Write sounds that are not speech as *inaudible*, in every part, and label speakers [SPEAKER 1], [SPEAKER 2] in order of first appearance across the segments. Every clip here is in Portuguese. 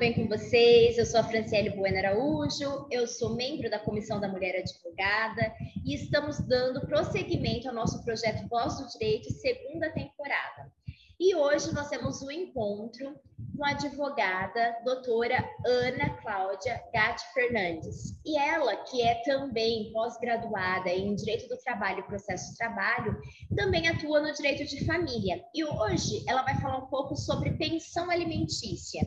[SPEAKER 1] bem com vocês? Eu sou a Franciele Bueno Araújo, eu sou membro da Comissão da Mulher Advogada e estamos dando prosseguimento ao nosso projeto Voz do Direito, segunda temporada. E hoje nós temos um encontro com a advogada doutora Ana Cláudia Gatti Fernandes. E ela, que é também pós-graduada em Direito do Trabalho e Processo de Trabalho, também atua no Direito de Família. E hoje ela vai falar um pouco sobre pensão alimentícia.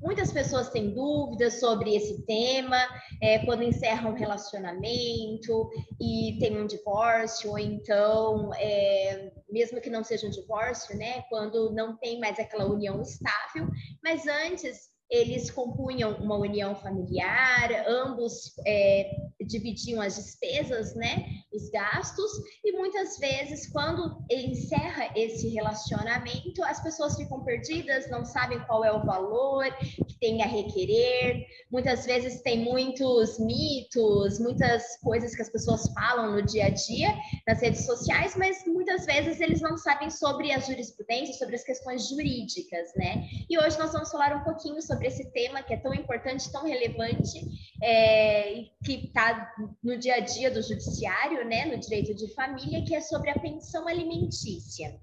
[SPEAKER 1] Muitas pessoas têm dúvidas sobre esse tema, é, quando encerram um relacionamento e tem um divórcio, ou então, é, mesmo que não seja um divórcio, né, quando não tem mais aquela união estável, mas antes eles compunham uma união familiar, ambos é, dividiam as despesas, né, os gastos, e muitas vezes, quando encerra esse relacionamento, as pessoas ficam perdidas, não sabem qual é o valor que tem a requerer, muitas vezes tem muitos mitos, muitas coisas que as pessoas falam no dia a dia nas redes sociais, mas muitas vezes eles não sabem sobre a jurisprudência, sobre as questões jurídicas, né? E hoje nós vamos falar um pouquinho sobre esse tema que é tão importante, tão relevante, é, que está no dia a dia do judiciário, né, no direito de família, que é sobre a pensão alimentícia.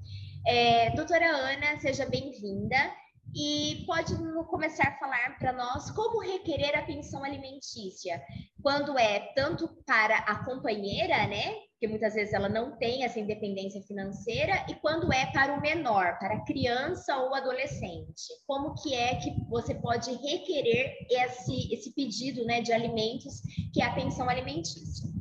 [SPEAKER 1] É, doutora Ana, seja bem-vinda. E pode começar a falar para nós como requerer a pensão alimentícia, quando é tanto para a companheira, né, que muitas vezes ela não tem essa independência financeira, e quando é para o menor, para a criança ou adolescente. Como que é que você pode requerer esse, esse pedido né, de alimentos, que é a pensão alimentícia?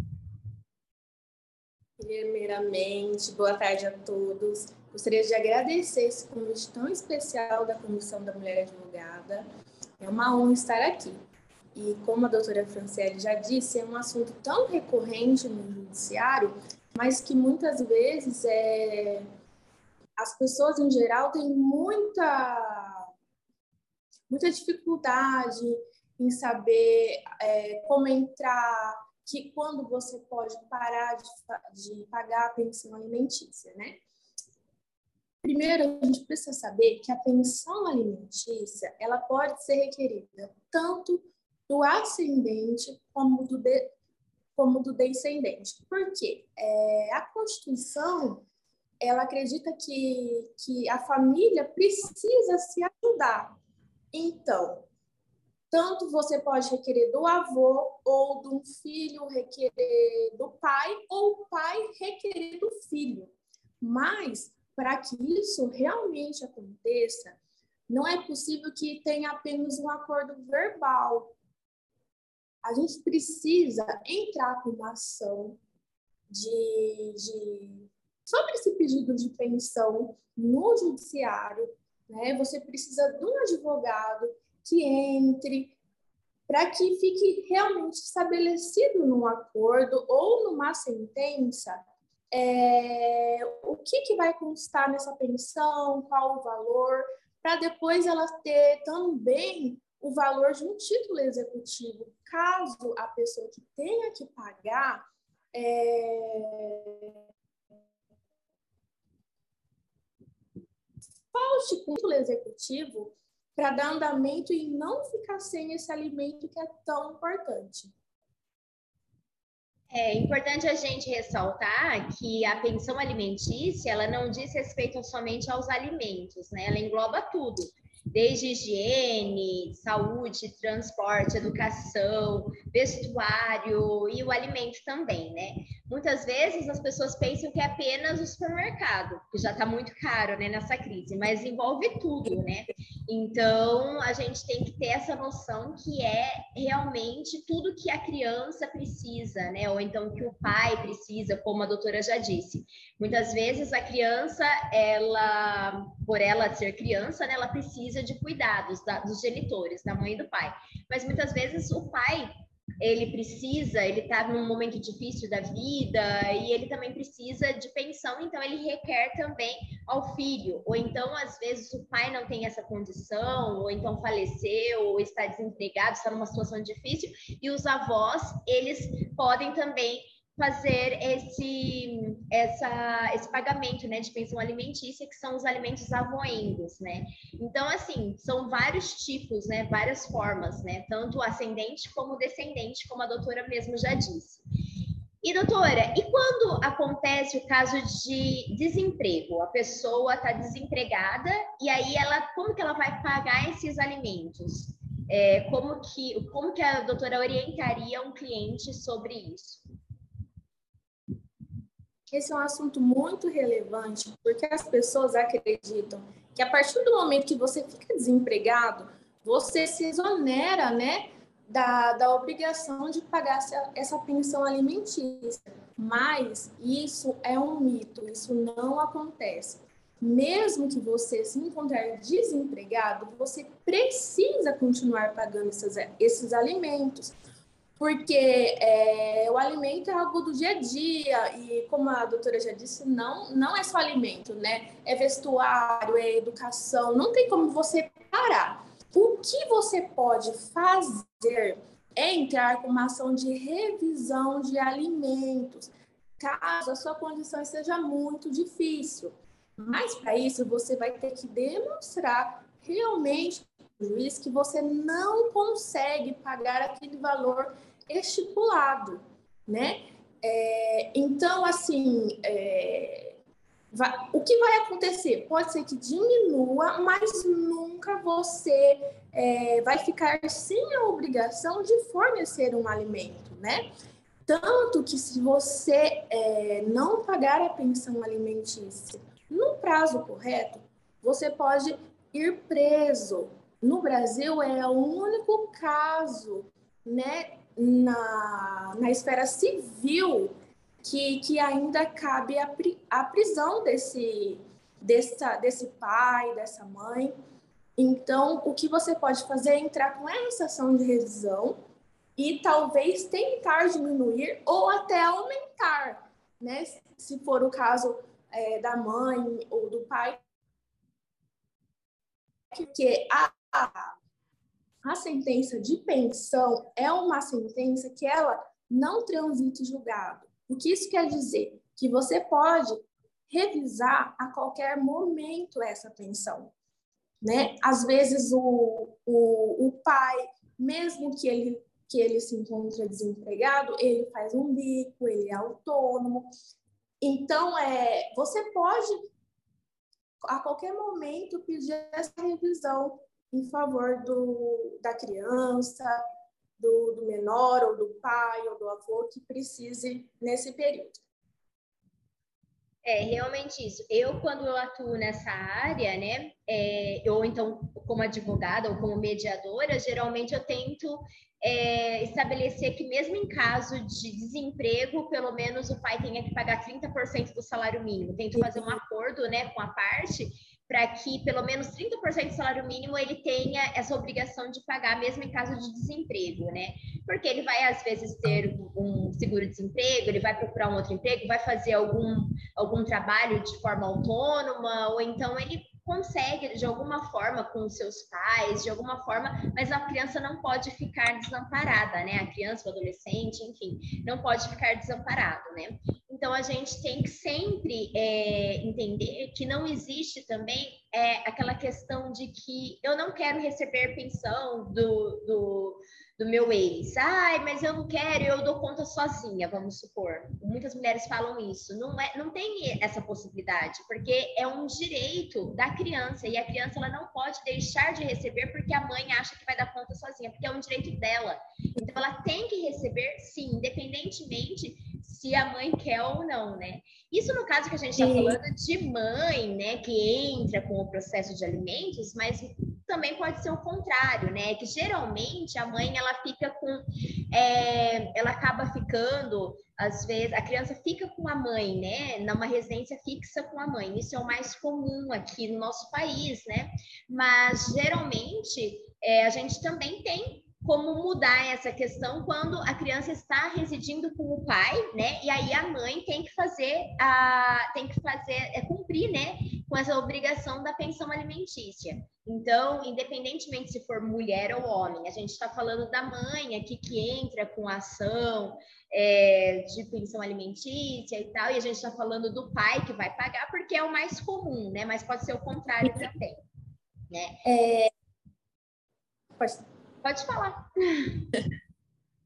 [SPEAKER 2] Primeiramente, boa tarde a todos. Gostaria de agradecer esse convite tão especial da Comissão da Mulher Advogada. É uma honra estar aqui. E como a doutora Franciele já disse, é um assunto tão recorrente no judiciário, mas que muitas vezes é... as pessoas em geral têm muita, muita dificuldade em saber é, como entrar, que quando você pode parar de, de pagar a pensão alimentícia, né? Primeiro, a gente precisa saber que a pensão alimentícia ela pode ser requerida tanto do ascendente como do, de, como do descendente. Por quê? É, a Constituição ela acredita que, que a família precisa se ajudar. Então, tanto você pode requerer do avô ou do filho requerer do pai ou o pai requerer do filho. Mas para que isso realmente aconteça, não é possível que tenha apenas um acordo verbal. A gente precisa entrar com uma ação de, de, sobre esse pedido de pensão no judiciário. Né? Você precisa de um advogado que entre para que fique realmente estabelecido num acordo ou numa sentença é, o que, que vai constar nessa pensão, qual o valor, para depois ela ter também o valor de um título executivo, caso a pessoa que tenha que pagar é, falte com o título executivo para dar andamento e não ficar sem esse alimento que é tão importante.
[SPEAKER 1] É importante a gente ressaltar que a pensão alimentícia, ela não diz respeito somente aos alimentos, né? Ela engloba tudo desde higiene, saúde, transporte, educação, vestuário e o alimento também, né? Muitas vezes as pessoas pensam que é apenas o supermercado, que já está muito caro, né, nessa crise, mas envolve tudo, né? Então a gente tem que ter essa noção que é realmente tudo que a criança precisa, né? Ou então que o pai precisa, como a doutora já disse. Muitas vezes a criança, ela, por ela ser criança, né, ela precisa de cuidados da, dos genitores, da mãe e do pai. Mas muitas vezes o pai ele precisa, ele está num momento difícil da vida e ele também precisa de pensão, então ele requer também ao filho. Ou então, às vezes, o pai não tem essa condição, ou então faleceu, ou está desempregado, está numa situação difícil, e os avós, eles podem também fazer esse, essa, esse pagamento né, de pensão alimentícia, que são os alimentos avoendos, né? Então, assim, são vários tipos, né, várias formas, né? Tanto ascendente como descendente, como a doutora mesmo já disse. E, doutora, e quando acontece o caso de desemprego? A pessoa está desempregada e aí ela, como que ela vai pagar esses alimentos? É, como, que, como que a doutora orientaria um cliente sobre isso?
[SPEAKER 2] Esse é um assunto muito relevante, porque as pessoas acreditam que a partir do momento que você fica desempregado, você se exonera, né, da, da obrigação de pagar essa, essa pensão alimentícia. Mas isso é um mito, isso não acontece. Mesmo que você se encontrar desempregado, você precisa continuar pagando esses, esses alimentos porque é, o alimento é algo do dia a dia e como a doutora já disse, não não é só alimento, né? É vestuário, é educação, não tem como você parar. O que você pode fazer é entrar com uma ação de revisão de alimentos, caso a sua condição seja muito difícil. Mas para isso você vai ter que demonstrar realmente juiz que você não consegue pagar aquele valor estipulado, né? É, então, assim, é, vai, o que vai acontecer? Pode ser que diminua, mas nunca você é, vai ficar sem a obrigação de fornecer um alimento, né? Tanto que se você é, não pagar a pensão alimentícia no prazo correto, você pode ir preso. No Brasil é o único caso, né, na, na esfera civil que, que ainda cabe a, a prisão desse, dessa, desse pai, dessa mãe. Então, o que você pode fazer é entrar com essa ação de revisão e talvez tentar diminuir ou até aumentar, né? Se for o caso é, da mãe ou do pai, porque a, a sentença de pensão é uma sentença que ela não transita julgado. O que isso quer dizer? Que você pode revisar a qualquer momento essa pensão. Né? Às vezes o, o, o pai, mesmo que ele, que ele se encontre desempregado, ele faz um bico, ele é autônomo. Então, é, você pode a qualquer momento pedir essa revisão em favor do, da criança, do, do menor, ou do pai, ou do avô que precise nesse período.
[SPEAKER 1] É, realmente isso. Eu, quando eu atuo nessa área, né, é, ou então como advogada ou como mediadora, geralmente eu tento é, estabelecer que mesmo em caso de desemprego, pelo menos o pai tenha que pagar 30% do salário mínimo. Tento fazer um acordo, né, com a parte para que pelo menos 30% do salário mínimo ele tenha essa obrigação de pagar, mesmo em caso de desemprego, né? Porque ele vai, às vezes, ter um seguro-desemprego, ele vai procurar um outro emprego, vai fazer algum, algum trabalho de forma autônoma, ou então ele consegue de alguma forma com os seus pais, de alguma forma, mas a criança não pode ficar desamparada, né? A criança, o adolescente, enfim, não pode ficar desamparado, né? Então a gente tem que sempre é, entender que não existe também é, aquela questão de que eu não quero receber pensão do, do do meu ex. Ai, mas eu não quero, eu dou conta sozinha, vamos supor. Muitas mulheres falam isso. Não, é, não tem essa possibilidade, porque é um direito da criança e a criança ela não pode deixar de receber porque a mãe acha que vai dar conta sozinha, porque é um direito dela. Então ela tem que receber, sim, independentemente se a mãe quer ou não, né? Isso no caso que a gente está falando de mãe, né, que entra com o processo de alimentos, mas também pode ser o contrário, né? Que geralmente a mãe ela fica com, é, ela acaba ficando, às vezes a criança fica com a mãe, né? Numa residência fixa com a mãe. Isso é o mais comum aqui no nosso país, né? Mas geralmente é, a gente também tem como mudar essa questão quando a criança está residindo com o pai, né? E aí a mãe tem que fazer a tem que fazer é cumprir, né, com essa obrigação da pensão alimentícia. Então, independentemente se for mulher ou homem, a gente está falando da mãe aqui que entra com a ação é, de pensão alimentícia e tal, e a gente está falando do pai que vai pagar porque é o mais comum, né? Mas pode ser o contrário também, né? É... Pode Pode falar.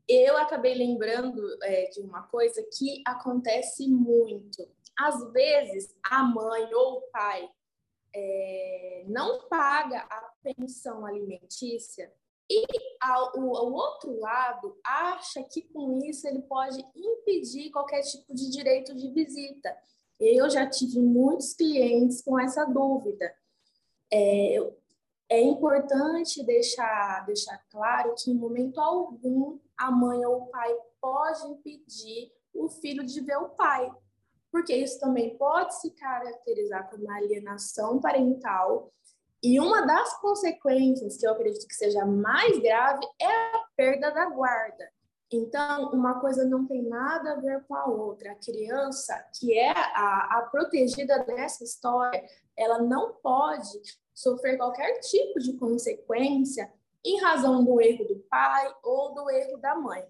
[SPEAKER 2] Eu acabei lembrando é, de uma coisa que acontece muito. Às vezes, a mãe ou o pai é, não paga a pensão alimentícia e ao, o, o outro lado acha que com isso ele pode impedir qualquer tipo de direito de visita. Eu já tive muitos clientes com essa dúvida. É, é importante deixar, deixar claro que, em momento algum, a mãe ou o pai pode impedir o filho de ver o pai, porque isso também pode se caracterizar como alienação parental. E uma das consequências, que eu acredito que seja mais grave, é a perda da guarda. Então, uma coisa não tem nada a ver com a outra. A criança, que é a, a protegida dessa história, ela não pode sofrer qualquer tipo de consequência em razão do erro do pai ou do erro da mãe.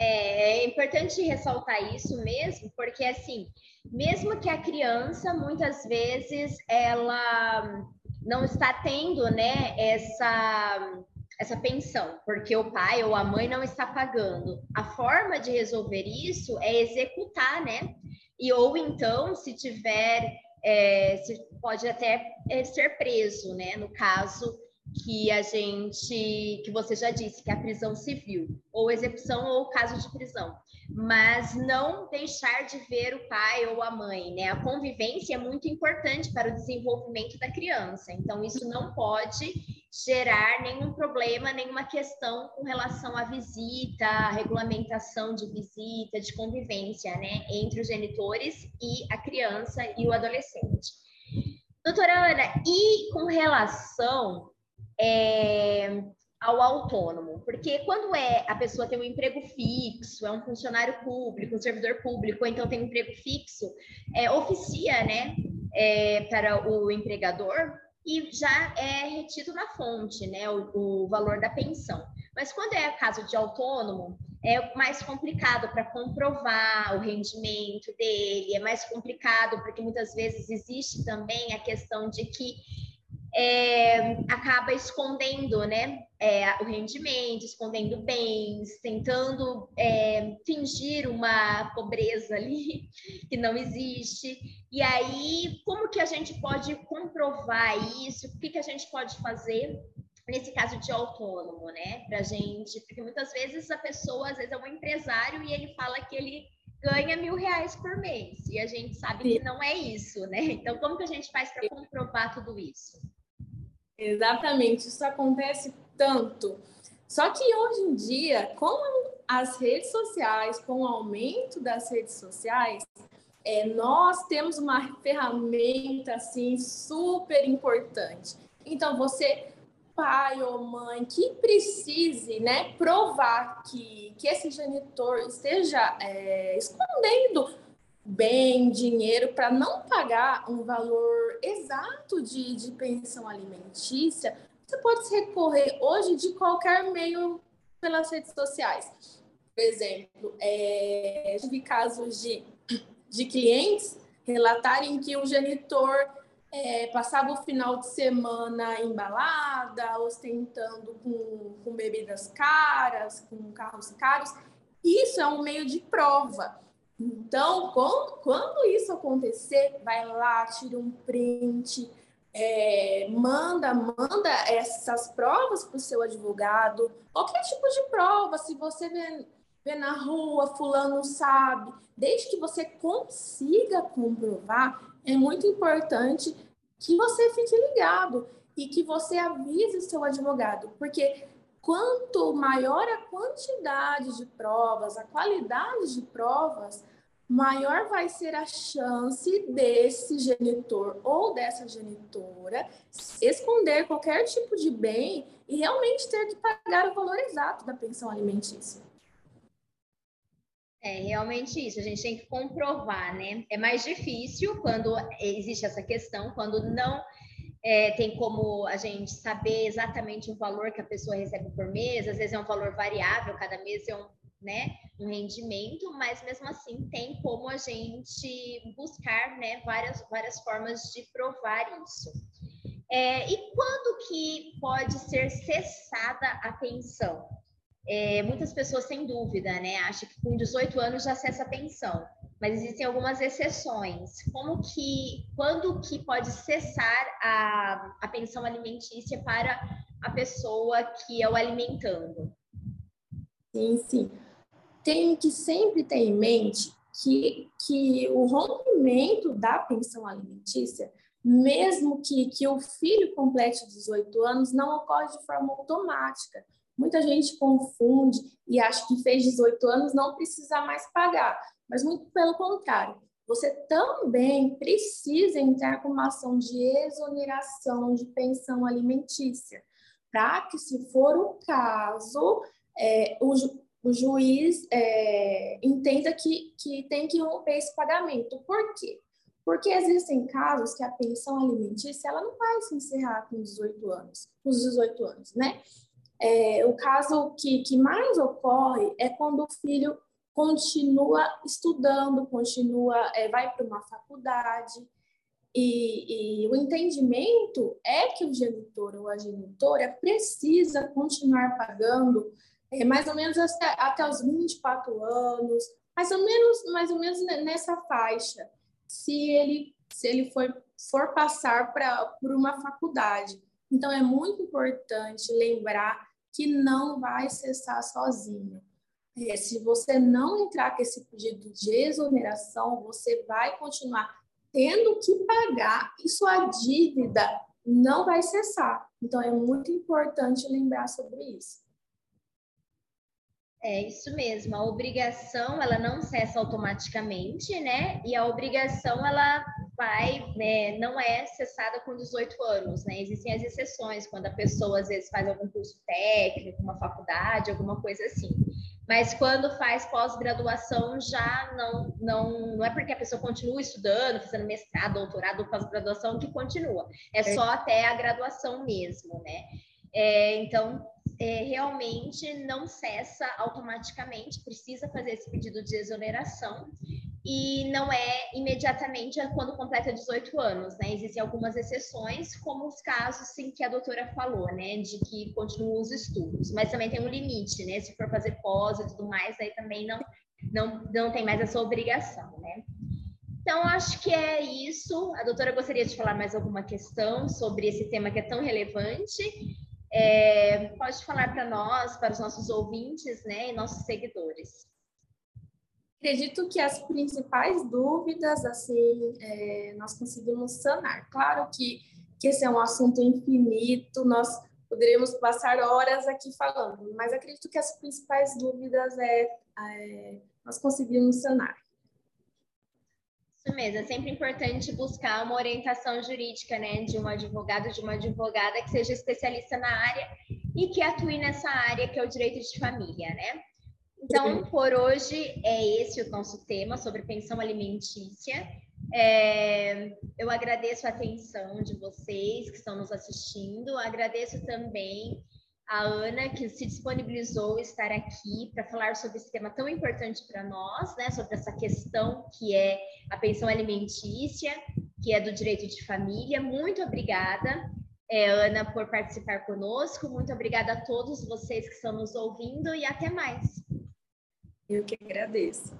[SPEAKER 1] É, é importante ressaltar isso mesmo, porque assim, mesmo que a criança muitas vezes ela não está tendo, né, essa essa pensão, porque o pai ou a mãe não está pagando. A forma de resolver isso é executar, né? E ou então, se tiver é, pode até é, ser preso, né? No caso que a gente, que você já disse, que é a prisão civil, ou execução ou caso de prisão, mas não deixar de ver o pai ou a mãe, né? A convivência é muito importante para o desenvolvimento da criança, então isso não pode gerar nenhum problema, nenhuma questão com relação à visita, à regulamentação de visita, de convivência, né, entre os genitores e a criança e o adolescente. Doutora Ana, e com relação é, ao autônomo? Porque quando é a pessoa tem um emprego fixo, é um funcionário público, um servidor público, ou então tem um emprego fixo, é, oficia, né, é, para o empregador e já é retido na fonte, né, o, o valor da pensão. Mas quando é caso de autônomo, é mais complicado para comprovar o rendimento dele, é mais complicado porque muitas vezes existe também a questão de que é, acaba escondendo né, é, o rendimento, escondendo bens, tentando é, fingir uma pobreza ali *laughs* que não existe. E aí, como que a gente pode comprovar isso? O que, que a gente pode fazer nesse caso de autônomo, né? Pra gente, porque muitas vezes a pessoa, às vezes, é um empresário e ele fala que ele ganha mil reais por mês. E a gente sabe Sim. que não é isso, né? Então, como que a gente faz para comprovar tudo isso?
[SPEAKER 2] Exatamente, isso acontece tanto. Só que hoje em dia, com as redes sociais, com o aumento das redes sociais, é, nós temos uma ferramenta assim super importante. Então, você, pai ou mãe, que precise né, provar que, que esse genitor esteja é, escondendo bem, dinheiro, para não pagar um valor exato de, de pensão alimentícia, você pode recorrer hoje de qualquer meio pelas redes sociais. Por exemplo, é, tive casos de, de clientes relatarem que o genitor é, passava o final de semana embalada, ostentando com, com bebidas caras, com carros caros. Isso é um meio de prova. Então, quando, quando isso acontecer, vai lá, tira um print, é, manda, manda essas provas para o seu advogado, qualquer tipo de prova, se você vê, vê na rua, fulano sabe, desde que você consiga comprovar, é muito importante que você fique ligado e que você avise o seu advogado, porque quanto maior a quantidade de provas, a qualidade de provas, maior vai ser a chance desse genitor ou dessa genitora esconder qualquer tipo de bem e realmente ter que pagar o valor exato da pensão alimentícia.
[SPEAKER 1] É realmente isso, a gente tem que comprovar, né? É mais difícil quando existe essa questão, quando não é, tem como a gente saber exatamente o valor que a pessoa recebe por mês, às vezes é um valor variável, cada mês é um, né, um rendimento, mas mesmo assim tem como a gente buscar né, várias, várias formas de provar isso. É, e quando que pode ser cessada a pensão? É, muitas pessoas têm dúvida, né? Acham que com 18 anos já cessa a pensão, mas existem algumas exceções. Como que, quando que pode cessar a, a pensão alimentícia para a pessoa que é o alimentando?
[SPEAKER 2] Sim, sim. Tem que sempre ter em mente que, que o rompimento da pensão alimentícia, mesmo que, que o filho complete 18 anos, não ocorre de forma automática Muita gente confunde e acha que fez 18 anos não precisa mais pagar, mas muito pelo contrário. Você também precisa entrar com uma ação de exoneração de pensão alimentícia, para que, se for o caso, é, o, ju, o, juiz é, entenda que, que tem que romper esse pagamento. Por quê? Porque existem casos que a pensão alimentícia ela não vai se encerrar com 18 anos, os 18 anos, né? É, o caso que, que mais ocorre é quando o filho continua estudando, continua, é, vai para uma faculdade, e, e, o entendimento é que o genitor ou a genitora precisa continuar pagando é, mais ou menos até, até os 24 anos, mais ou menos, mais ou menos nessa faixa, se ele, se ele for, for passar pra, por uma faculdade. Então, é muito importante lembrar que não vai cessar sozinho. É, se você não entrar com esse pedido de exoneração, você vai continuar tendo que pagar e sua dívida não vai cessar. Então, é muito importante lembrar sobre isso.
[SPEAKER 1] É isso mesmo. A obrigação ela não cessa automaticamente, né? E a obrigação ela vai, né, não é cessada com 18 anos, né? Existem as exceções quando a pessoa às vezes faz algum curso técnico, uma faculdade, alguma coisa assim. Mas quando faz pós-graduação já não, não, não é porque a pessoa continua estudando, fazendo mestrado, doutorado, pós-graduação que continua. É só até a graduação mesmo, né? É, então é, realmente não cessa automaticamente, precisa fazer esse pedido de exoneração e não é imediatamente quando completa 18 anos, né? Existem algumas exceções, como os casos sim, que a doutora falou, né? De que continuam os estudos, mas também tem um limite, né? Se for fazer pós e tudo mais, aí também não, não, não tem mais essa obrigação, né? Então, acho que é isso. A doutora gostaria de falar mais alguma questão sobre esse tema que é tão relevante é, pode falar para nós, para os nossos ouvintes né, e nossos seguidores.
[SPEAKER 2] Acredito que as principais dúvidas, assim, é, nós conseguimos sanar. Claro que, que esse é um assunto infinito, nós poderíamos passar horas aqui falando, mas acredito que as principais dúvidas é, é nós conseguimos sanar.
[SPEAKER 1] Isso mesmo, é sempre importante buscar uma orientação jurídica, né, de um advogado, de uma advogada que seja especialista na área e que atue nessa área que é o direito de família, né? Então, por hoje é esse o nosso tema sobre pensão alimentícia. É, eu agradeço a atenção de vocês que estão nos assistindo, agradeço também a Ana, que se disponibilizou estar aqui para falar sobre esse tema tão importante para nós, né? Sobre essa questão que é a pensão alimentícia, que é do direito de família. Muito obrigada, é, Ana, por participar conosco. Muito obrigada a todos vocês que estão nos ouvindo e até mais.
[SPEAKER 2] Eu que agradeço.